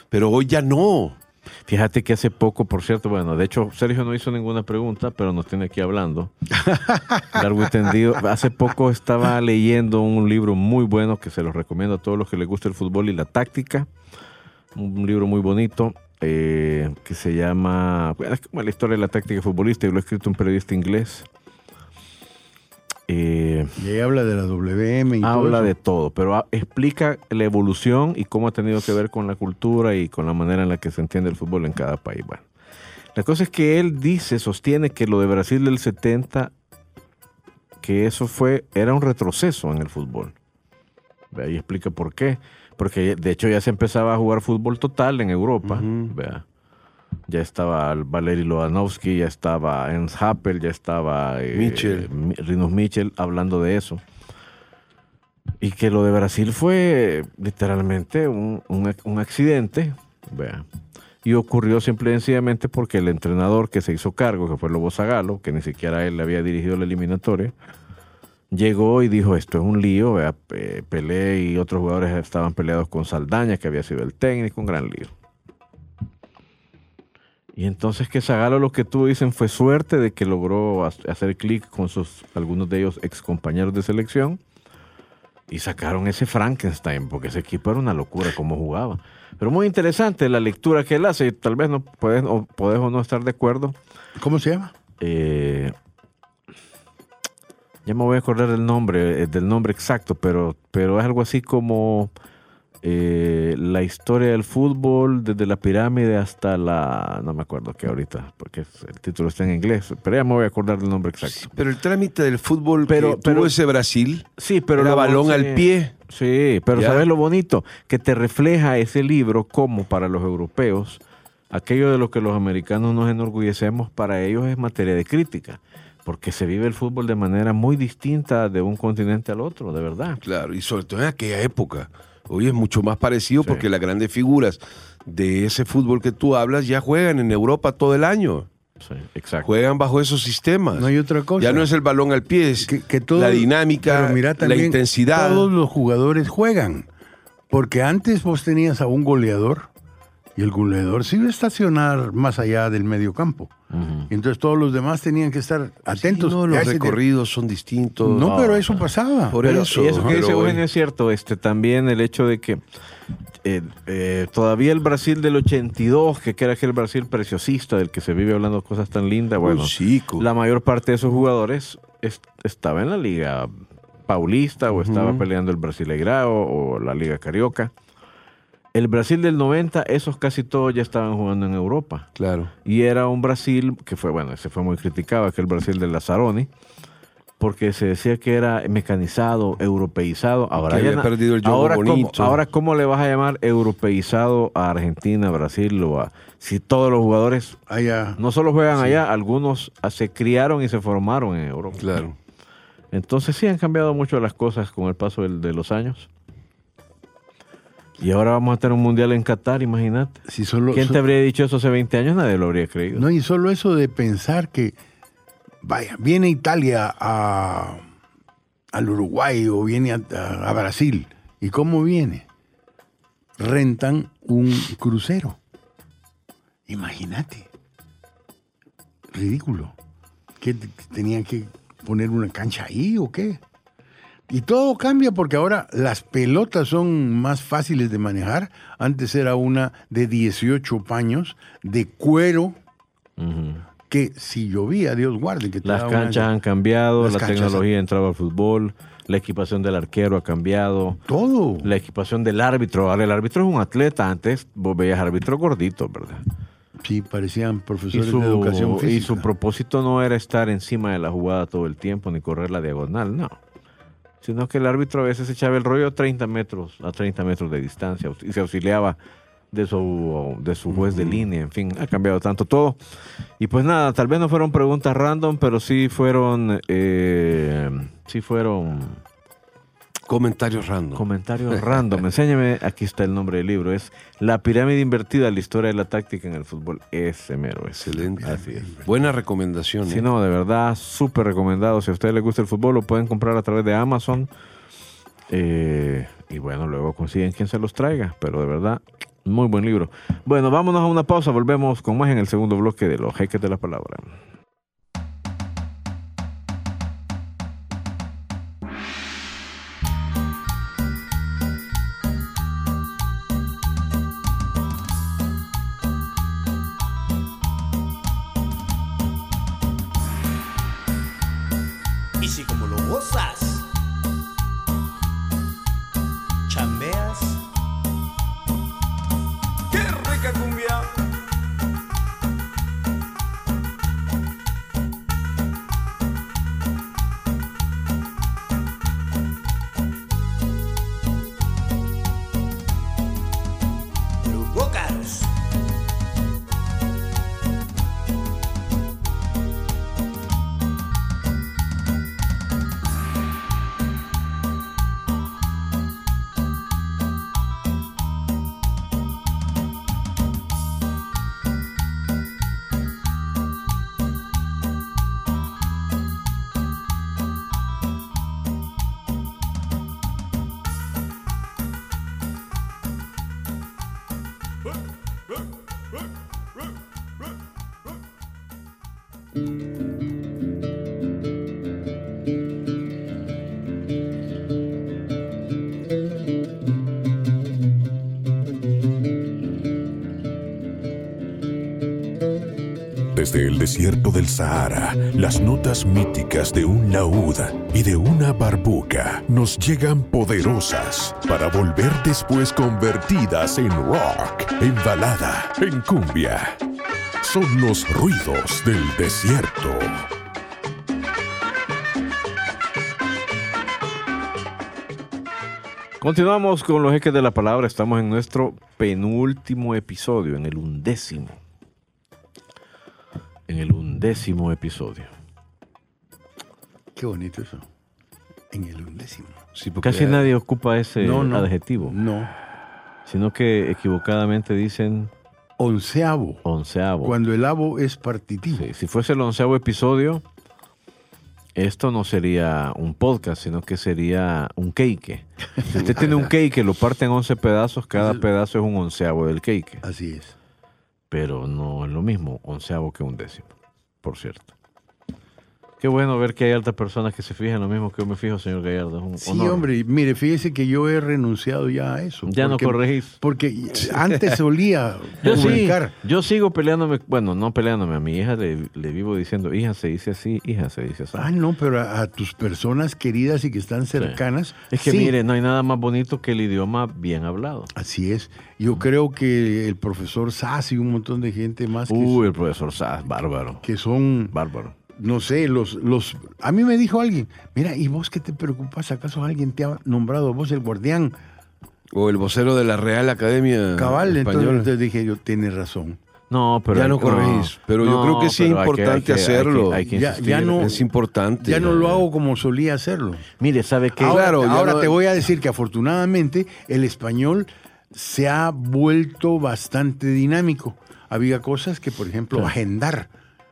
Pero hoy ya no. Fíjate que hace poco, por cierto, bueno, de hecho Sergio no hizo ninguna pregunta, pero nos tiene aquí hablando. Largo y tendido. Hace poco estaba leyendo un libro muy bueno que se los recomiendo a todos los que les gusta el fútbol y la táctica un libro muy bonito eh, que se llama, bueno, es como la historia de la táctica futbolista y lo ha escrito un periodista inglés. Eh, Y ahí habla de la WM y habla de todo, pero a- explica la evolución y cómo ha tenido que ver con la cultura y con la manera en la que se entiende el fútbol en cada país. Bueno, la cosa es que él dice, sostiene que lo de Brasil del 70, que eso fue, era un retroceso en el fútbol. Y explica por qué. Porque de hecho ya se empezaba a jugar fútbol total en Europa. Vea. Ya estaba Valery Lobanovsky, ya estaba Ernst Happel, ya estaba eh, Mitchell. Mi- Rinus Mitchell hablando de eso. Y que lo de Brasil fue literalmente un, un- un accidente. Vea. Y ocurrió simple y sencillamente porque el entrenador que se hizo cargo, que fue Lobo Zagalo, que ni siquiera él le había dirigido la eliminatoria, llegó y dijo, esto es un lío, vea, Pe- Pelé y otros jugadores estaban peleados con Saldaña, que había sido el técnico, un gran lío. Y entonces que Zagalo lo que tuvo, dicen, fue suerte de que logró ha- hacer clic con sus, algunos de ellos ex compañeros de selección y sacaron ese Frankenstein, porque ese equipo era una locura cómo jugaba. Pero muy interesante la lectura que él hace, y tal vez no puedes o, podés o no estar de acuerdo. ¿Cómo se llama? Eh, ya me voy a acordar del nombre, eh, del nombre exacto, pero, pero es algo así como eh, la historia del fútbol desde la pirámide hasta la... No me acuerdo qué ahorita, porque el título está en inglés, pero ya me voy a acordar del nombre exacto. Pero el trámite del fútbol Pero- que pero- tuvo ese Brasil Sí, pero era balón sí. al pie. Sí, pero Ya. ¿sabes lo bonito? Que te refleja ese libro como para los europeos, aquello de lo que los americanos nos enorgullecemos, para ellos es materia de crítica, porque se vive el fútbol de manera muy distinta de un continente al otro, de verdad. Claro, y sobre todo en aquella época. Hoy es mucho más parecido Sí. porque las grandes figuras de ese fútbol que tú hablas ya juegan en Europa todo el año. Sí, exacto. Juegan bajo esos sistemas. No hay otra cosa. Ya no es el balón al pie, es que, que todo- la dinámica, mira la intensidad. Todos los jugadores juegan. Porque antes vos tenías a un goleador y el goleador se iba a estacionar más allá del medio campo. Entonces todos los demás tenían que estar atentos. Sí, no, a los recorridos son distintos. No, pero eso pasaba. Por Pero- eso. y eso que dice hoy- Eugenio es cierto, este, también el hecho de que eh, eh, todavía el Brasil del 82, que era aquel Brasil preciosista del que se vive hablando cosas tan lindas, bueno, Uy, la mayor parte de esos jugadores es- estaba en la liga paulista o estaba peleando el Brasileirao o la liga carioca. El Brasil del 90, esos casi todos ya estaban jugando en Europa. Claro. Y era un Brasil que fue, bueno, ese fue muy criticado, aquel Brasil de Lazzaroni, porque se decía que era mecanizado, europeizado. Ahora, Que ya había perdido el juego ahora, ¿cómo, bonito. ahora, ¿cómo le vas a llamar europeizado a Argentina, Brasil o a... Si todos los jugadores Allá. no solo juegan allá, algunos ah, se criaron y se formaron en Europa. Claro. Entonces sí han cambiado mucho las cosas con el paso de los años. Y ahora vamos a tener un mundial en Qatar, imagínate. Si solo, ¿Quién te habría dicho eso hace 20 años? Nadie lo habría creído. No, y solo eso de pensar que, vaya, viene Italia a, al Uruguay o viene a, a- a Brasil. ¿Y cómo viene? Rentan un crucero. Imagínate. Ridículo. ¿Qué tenían que poner una cancha ahí o qué? Y todo cambia porque ahora las pelotas son más fáciles de manejar. Antes era una de 18 paños de cuero que si llovía, Dios guarde, que Las una- canchas han cambiado, Las la tecnología ha entrado al fútbol, la equipación del arquero ha cambiado, Todo. la equipación del árbitro. Ahora el árbitro es un atleta. Antes vos veías árbitros gorditos, ¿verdad? Sí, parecían Y profesores su, de educación y física. su propósito no era estar encima de la jugada todo el tiempo ni correr la diagonal, no. Sino que el árbitro a veces echaba el rollo a 30 metros, a 30 metros de distancia y se auxiliaba de su, de su juez de línea. En fin, ha cambiado tanto todo. Y pues nada, tal vez no fueron preguntas random, pero sí fueron, eh, sí fueron Comentarios random. comentarios random. Enséñame, aquí está el nombre del libro. Es La pirámide invertida, la historia de la táctica en el fútbol. Ese mero es. Excelente. Así es. Buena recomendación. Si ¿eh? no, de verdad, súper recomendado. Si a ustedes les gusta el fútbol, lo pueden comprar a través de Amazon. Eh, y bueno, luego consiguen quien se los traiga. Pero de verdad, muy buen libro. Bueno, vámonos a una pausa. Volvemos con más en el segundo bloque de Los Jeques de la Palabra. Desde el desierto del Sahara, las notas míticas de un laúd y de una barbuca nos llegan poderosas para volver después convertidas en rock, en balada, en cumbia. Son los ruidos del desierto. Continuamos con los ejes de la palabra. Estamos en nuestro penúltimo episodio, en el undécimo. En el undécimo episodio. Qué bonito eso. En el undécimo. Sí, porque Casi nadie ocupa ese No, no. adjetivo, No. sino que equivocadamente dicen Onceavo. onceavo. Cuando el avo es partitivo. Sí, si fuese el onceavo episodio, esto no sería un podcast, sino que sería un cake. Si usted tiene un cake, lo parte en 11 pedazos, cada pedazo es un onceavo del cake. Así es. Pero no es lo mismo, onceavo que un décimo, por cierto. Qué bueno ver que hay altas personas que se fijan lo mismo que yo me fijo, señor Gallardo. Es un Sí, honor. hombre, mire, fíjese que yo he renunciado ya a eso. Ya no porque- corregís. Porque antes solía Yo sí, publicar. yo sigo peleándome, bueno, no peleándome, a mi hija le, le vivo diciendo, hija se dice así, hija se dice así. Ah, no, pero a, a tus personas queridas y que están cercanas. Es que sí, mire, no hay nada más bonito que el idioma bien hablado. Así es. Yo creo que el profesor Sass y un montón de gente más que, Uy, el profesor Sass, bárbaro, que son, bárbaro. No sé, los, los... A mí me dijo alguien, mira, ¿y vos qué te preocupas? ¿Acaso alguien te ha nombrado vos el guardián O el vocero de la Real Academia cabal? Entonces, Española. entonces dije yo, tienes razón. No, pero Ya no corregís, pero yo creo que sí es pero hay que- hay importante que- que- hacerlo. hay que Ya- no- es importante. Ya no lo hago como solía hacerlo. Mire, ¿sabe qué? Ahora, Claro, ahora no- te voy a decir que afortunadamente el español se ha vuelto bastante dinámico. Había cosas que, por ejemplo, agendar.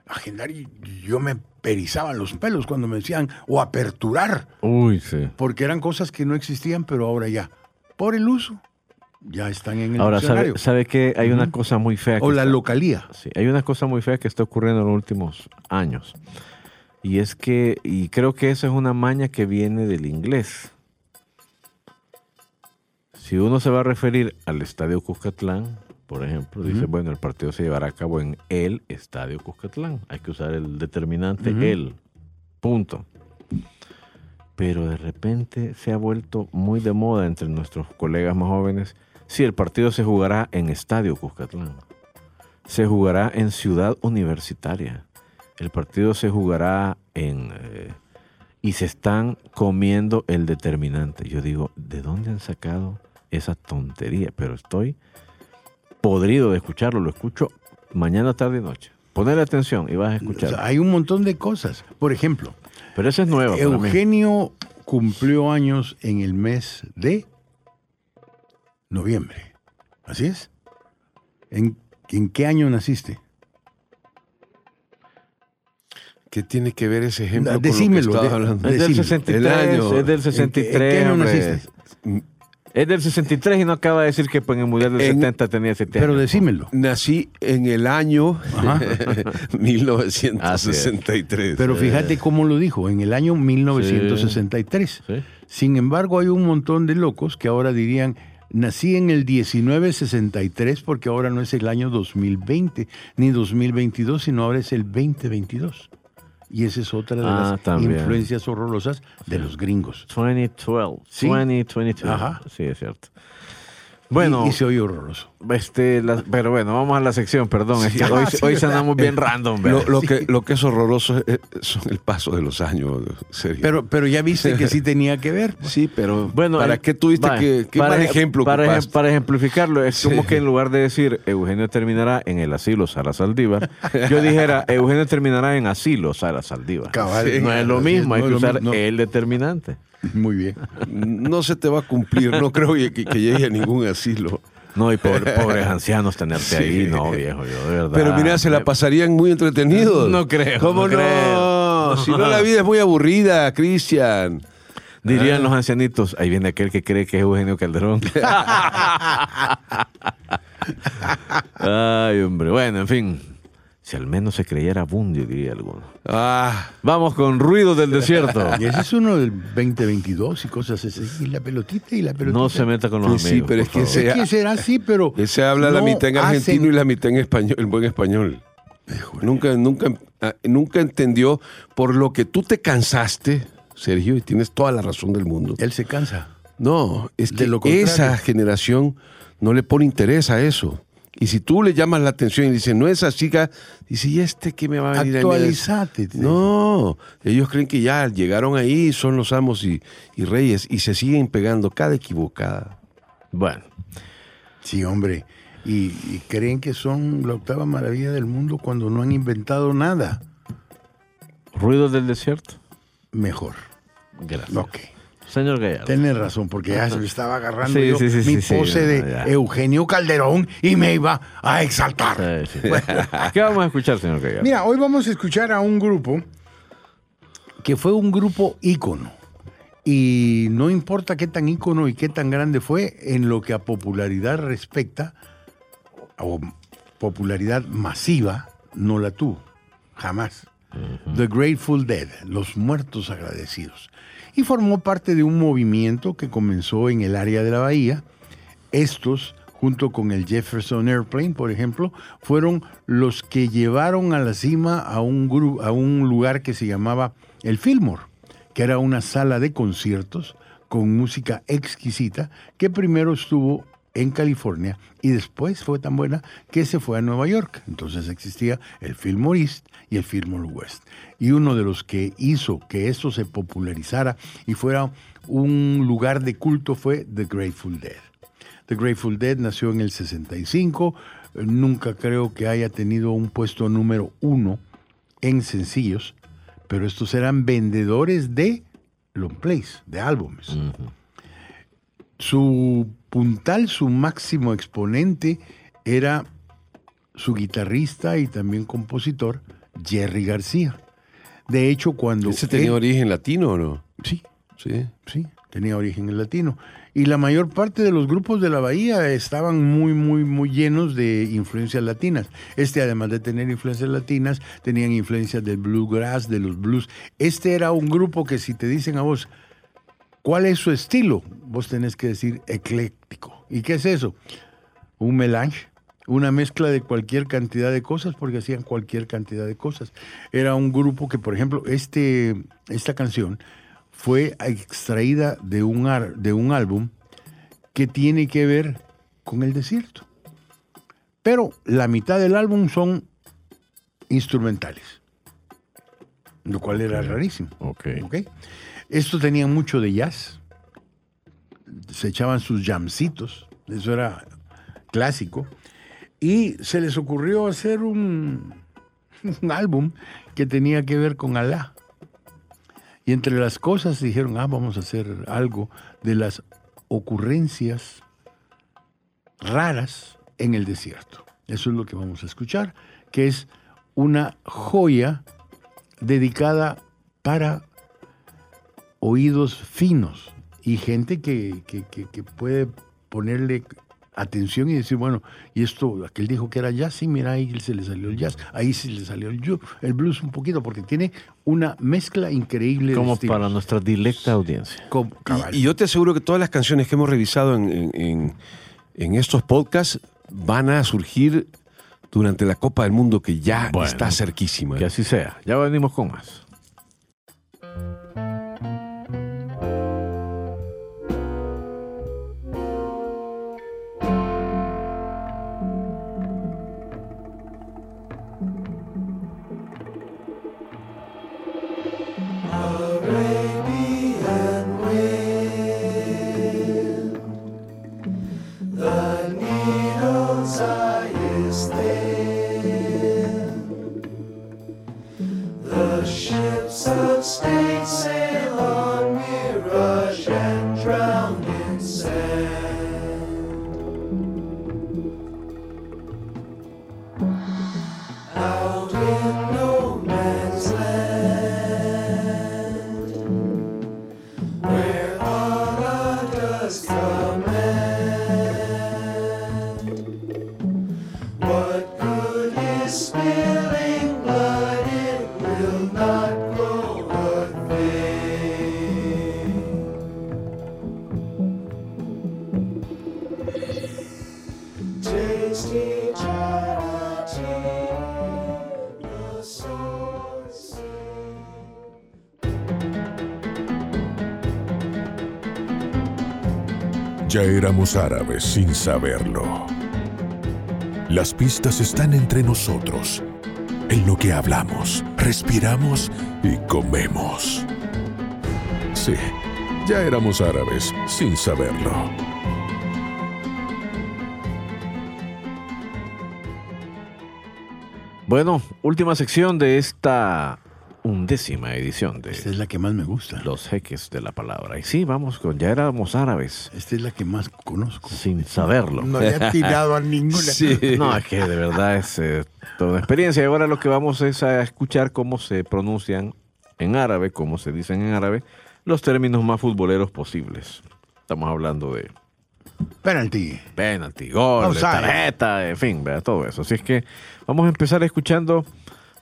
Agendar y yo me perizaban los pelos cuando me decían, o aperturar, Uy, sí. porque eran cosas que no existían, pero ahora ya, por el uso, ya están en el Ahora, ¿sabe, sabe que hay una cosa muy fea? que o la está- localía. Sí, hay una cosa muy fea que está ocurriendo en los últimos años. Y es que, y creo que esa es una maña que viene del inglés. Si uno se va a referir al Estadio Cuscatlán, por ejemplo, dice, bueno, el partido se llevará a cabo en el Estadio Cuscatlán. Hay que usar el determinante el. Punto. Pero de repente se ha vuelto muy de moda entre nuestros colegas más jóvenes. Sí, el partido se jugará en Estadio Cuscatlán. Se jugará en Ciudad Universitaria. El partido se jugará en... eh, y se están comiendo el determinante. Yo digo, ¿de dónde han sacado esa tontería? Pero estoy podrido de escucharlo. Lo escucho mañana, tarde y noche. Ponle atención y vas a O escuchar. sea, hay un montón de cosas. Por ejemplo, Pero esa es nueva. para mí. Eugenio cumplió años en el mes de noviembre. ¿Así es? ¿En, en qué año naciste? ¿Qué tiene que ver ese ejemplo con Decímelo, lo que de- hablando? Es del Decime, 63, el año. es del ¿En qué- 63. en qué año naciste? Es del 63 y no acaba de decir que pues, en el Mundial del En- 70 tenía 7 Pero decímelo. Nací en el año Ajá. 1963. Pero fíjate cómo lo dijo, en el año 1963. Sí. Sin embargo, hay un montón de locos que ahora dirían, nací en el 1963 porque ahora no es el año 2020 ni 2022, sino ahora es el 2022. Y esa es otra de Ah, las también. influencias horrorosas de los gringos. 2012. Sí. 2022. Ajá. Sí, es cierto. Bueno, Y, y se oye horroroso. este, la- pero bueno, vamos a la sección, perdón. es que Sí. hoy, Ah, sí, hoy sonamos bien random. Lo, ¿verdad? lo que, lo que es horroroso es- son el paso de los años. Sergio. Pero, pero ya viste que sí tenía que ver. sí, pero Bueno, ¿para eh, qué tuviste vaya, que qué para mal ej- ejemplo para, ocupaste? para ejemplificarlo, es como Sí. que en lugar de decir Eugenio terminará en el asilo Sara Saldívar, yo dijera Eugenio terminará en asilo Sara Saldívar. Cabal. no es lo mismo, hay no que es lo usar no. el determinante. Muy bien. No se te va a cumplir, no creo que, que llegue a ningún asilo. No, y pobre- pobres ancianos tenerte Sí. ahí, no, viejo, yo de verdad. Pero mira, se la pasarían muy entretenidos. No creo, ¿Cómo no no? creo. Si no, la vida es muy aburrida, Cristian. Dirían los ancianitos, ahí viene aquel que cree que es Eugenio Calderón. Ay, hombre. Bueno, en fin. Si al menos se creyera Bundy, diría alguno. Ah, Vamos con ruido del desierto. Y ese es uno del 2022 y cosas así. Y la pelotita y la pelotita. No se meta con los Sí, amigos. pero por es que Es que será así, pero. ese habla la mitad en hacen- argentino y la mitad en español, en buen español. Nunca, nunca, ah, nunca entendió por lo que tú te cansaste, Sergio, y tienes toda la razón del mundo. Él se cansa. No, es De que lo esa generación no le pone interés a eso. Y si tú le llamas la atención y dices, no es así, ga", dice, ¿y este qué me va a venir a mí a decir?" Actualizate. No, ellos creen que ya llegaron ahí, son los amos y, y reyes, y se siguen pegando cada equivocada. Bueno, Sí, hombre. Y, y creen que son la octava maravilla del mundo cuando no han inventado nada ruidos del desierto. mejor. Gracias. Ok. Señor Gallardo. Tienes razón, porque ya se me estaba agarrando Sí, yo sí, sí, mi pose de. Eugenio Calderón y me iba a exaltar. ¿Qué vamos a escuchar, señor Gallardo? Mira, hoy vamos a escuchar a un grupo que fue un grupo ícono. Y no importa qué tan ícono y qué tan grande fue, en lo que a popularidad respecta, o popularidad masiva, no la tuvo. Jamás. The Grateful Dead, los muertos agradecidos. Y formó parte de un movimiento que comenzó en el área de la bahía. Estos, junto con el Jefferson Airplane, por ejemplo, fueron los que llevaron a la cima a un, gru- a un lugar que se llamaba el Fillmore, que era una sala de conciertos con música exquisita que primero estuvo en California y después fue tan buena que se fue a Nueva York. Entonces existía el Fillmore East y el Fillmore West. Y uno de los que hizo que esto se popularizara y fuera un lugar de culto fue The Grateful Dead. The Grateful Dead nació en el 65. eh, Nunca creo que haya tenido un puesto número uno en sencillos, pero estos eran vendedores de long plays, de álbumes. Su puntal, su máximo exponente era su guitarrista y también compositor, Jerry García. De hecho, cuando... ¿Ese tenía él- origen latino o no? Sí, Sí. Sí, tenía origen en latino. Y la mayor parte de los grupos de la Bahía estaban muy, muy, muy llenos de influencias latinas. Este, además de tener influencias latinas, tenían influencias del bluegrass, de los blues. Este era un grupo que si te dicen a vos, ¿cuál es su estilo? Vos tenés que decir ecléctico. ¿Y qué es eso? Un melange, una mezcla de cualquier cantidad de cosas, porque hacían cualquier cantidad de cosas. Era un grupo que, por ejemplo, este, esta canción fue extraída de un, ar- de un álbum que tiene que ver con el desierto. Pero la mitad del álbum son instrumentales, lo cual era rarísimo. Ok. ¿ok? Esto tenía mucho de jazz. Se echaban sus jamcitos. Eso era clásico. Y se les ocurrió hacer un, un álbum que tenía que ver con Alá. Y entre las cosas dijeron, ah, vamos a hacer algo de las ocurrencias raras en el desierto. Eso es lo que vamos a escuchar, que es una joya dedicada para oídos finos y gente que, que- que- que puede ponerle atención y decir, bueno, y esto, aquel dijo que era jazz, sí, mira, ahí se le salió el jazz, ahí sí le salió el, el blues un poquito, porque tiene una mezcla increíble de Como para nuestra directa audiencia. Como-. Y, y yo te aseguro que todas las canciones que hemos revisado en, en- en- en estos podcasts van a surgir durante la Copa del Mundo que ya Bueno, está cerquísima. Que así sea. Ya venimos con más. Éramos árabes sin saberlo. Las pistas están entre nosotros, en lo que hablamos, respiramos y comemos. Sí, ya éramos árabes sin saberlo. Bueno, última sección de esta undécima edición de Esta es la que más me gusta. Los Jeques de la Palabra. Y sí, vamos con, ya éramos árabes Esta es la que más conozco. sin saberlo. No le ha tirado a ninguna. Sí. No, es que de verdad es eh, toda una experiencia. Y ahora lo que vamos es a escuchar cómo se pronuncian en árabe, cómo se dicen en árabe, los términos más futboleros posibles. Estamos hablando de Penalty. penalti, gol, tarjeta, en fin, ¿verdad? todo eso. Así es que vamos a empezar escuchando,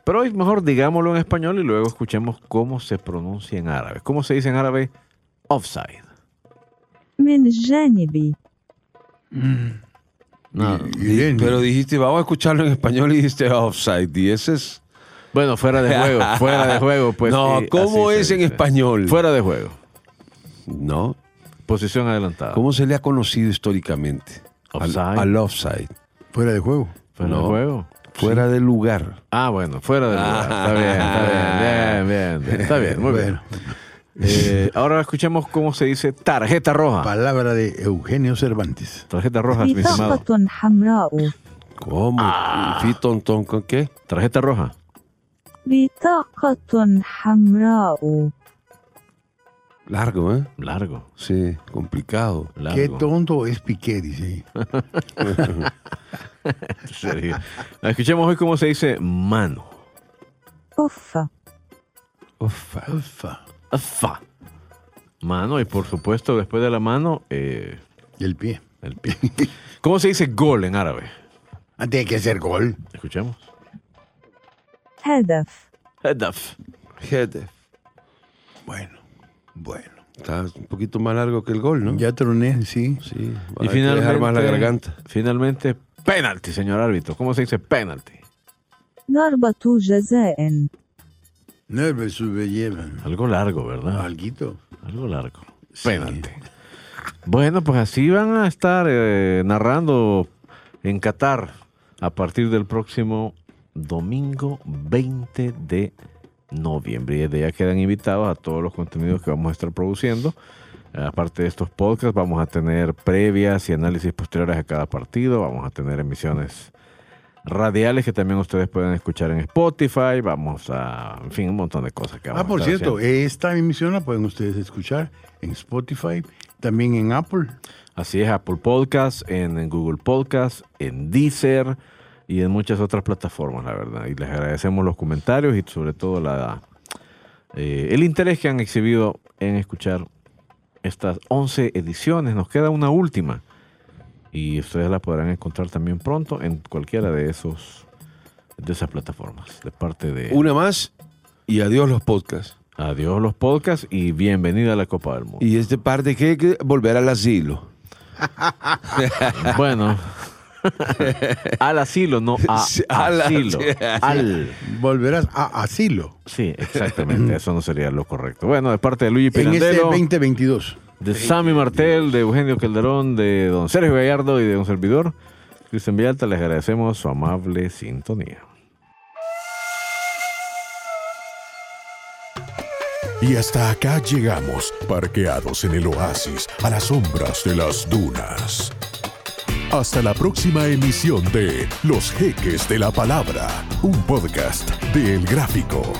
pero hoy mejor digámoslo en español y luego escuchemos cómo se pronuncia en árabe. ¿Cómo se dice en árabe? Offside. من جانبي No. Y bien. Pero dijiste, vamos a escucharlo en español y dijiste offside. Y ese es. Bueno, fuera de juego, fuera de juego, pues. no, sí, ¿cómo así es se en dice. español? Fuera de juego. No. Posición adelantada. ¿Cómo se le ha conocido históricamente? Al, Offside. al offside. Fuera de juego. Fuera No. de juego. Fuera de lugar. Ah, bueno, fuera de lugar. Está bien, está bien, ah. bien, bien. Está bien, muy bien. Eh, ahora escuchemos cómo se dice tarjeta roja. Palabra de Eugenio Cervantes. Tarjeta roja, mi estimado. ¿Cómo? Ah. Con qué? Tarjeta roja. Largo, ¿eh? Largo. Sí, complicado. Largo. Qué tonto es Piqué, dice. Serio. Escuchemos hoy cómo se dice mano. Ufa. Ufa. Ufa. Mano, y por supuesto, después de la mano. Eh, el pie. El pie. ¿Cómo se dice gol en árabe? Ah, tiene que ser gol. Escuchemos. Hedaf. Hedaf. Hedaf. Bueno. Bueno. Está un poquito más largo que el gol, ¿no? Ya troné, sí. sí y finalmente, dejar más la garganta. Finalmente, penalti, señor árbitro. ¿Cómo se dice penalti? Narbatu Jazaen. Algo largo, ¿verdad? Alguito. Algo largo. Sí. Penalti. Bueno, pues así van a estar eh, narrando en Qatar a partir del próximo domingo 20 de noviembre. Y desde ya quedan invitados a todos los contenidos que vamos a estar produciendo. Aparte de estos podcasts, vamos a tener previas y análisis posteriores a cada partido. Vamos a tener emisiones radiales que también ustedes pueden escuchar en Spotify. Vamos a, en fin, un montón de cosas que vamos Ah, por a estar cierto, haciendo. esta emisión la pueden ustedes escuchar en Spotify, también en Apple. Así es, Apple Podcasts, en, en Google Podcasts, en Deezer y en muchas otras plataformas, la verdad. Y les agradecemos los comentarios y sobre todo la, eh, el interés que han exhibido en escuchar estas 11 ediciones. Nos queda una última y ustedes la podrán encontrar también pronto en cualquiera de esos de esas plataformas. De parte de Una más y adiós los podcasts. Adiós los podcasts y bienvenida a la Copa del Mundo. Y este par de que que volver al asilo. Bueno, al asilo, no a Sí, al- asilo. sí. Al. Volverás a asilo Sí, exactamente. Eso no sería lo correcto. Bueno, de parte de Luigi en este Pirandello, 2022. de Sammy Martel, de Eugenio Calderón, de don Sergio Gallardo y de un servidor, Cristian Villalta, les agradecemos su amable sintonía. Y hasta acá llegamos, parqueados en el oasis, a las sombras de las dunas. Hasta la próxima emisión de Los Jeques de la Palabra, un podcast de El Gráfico.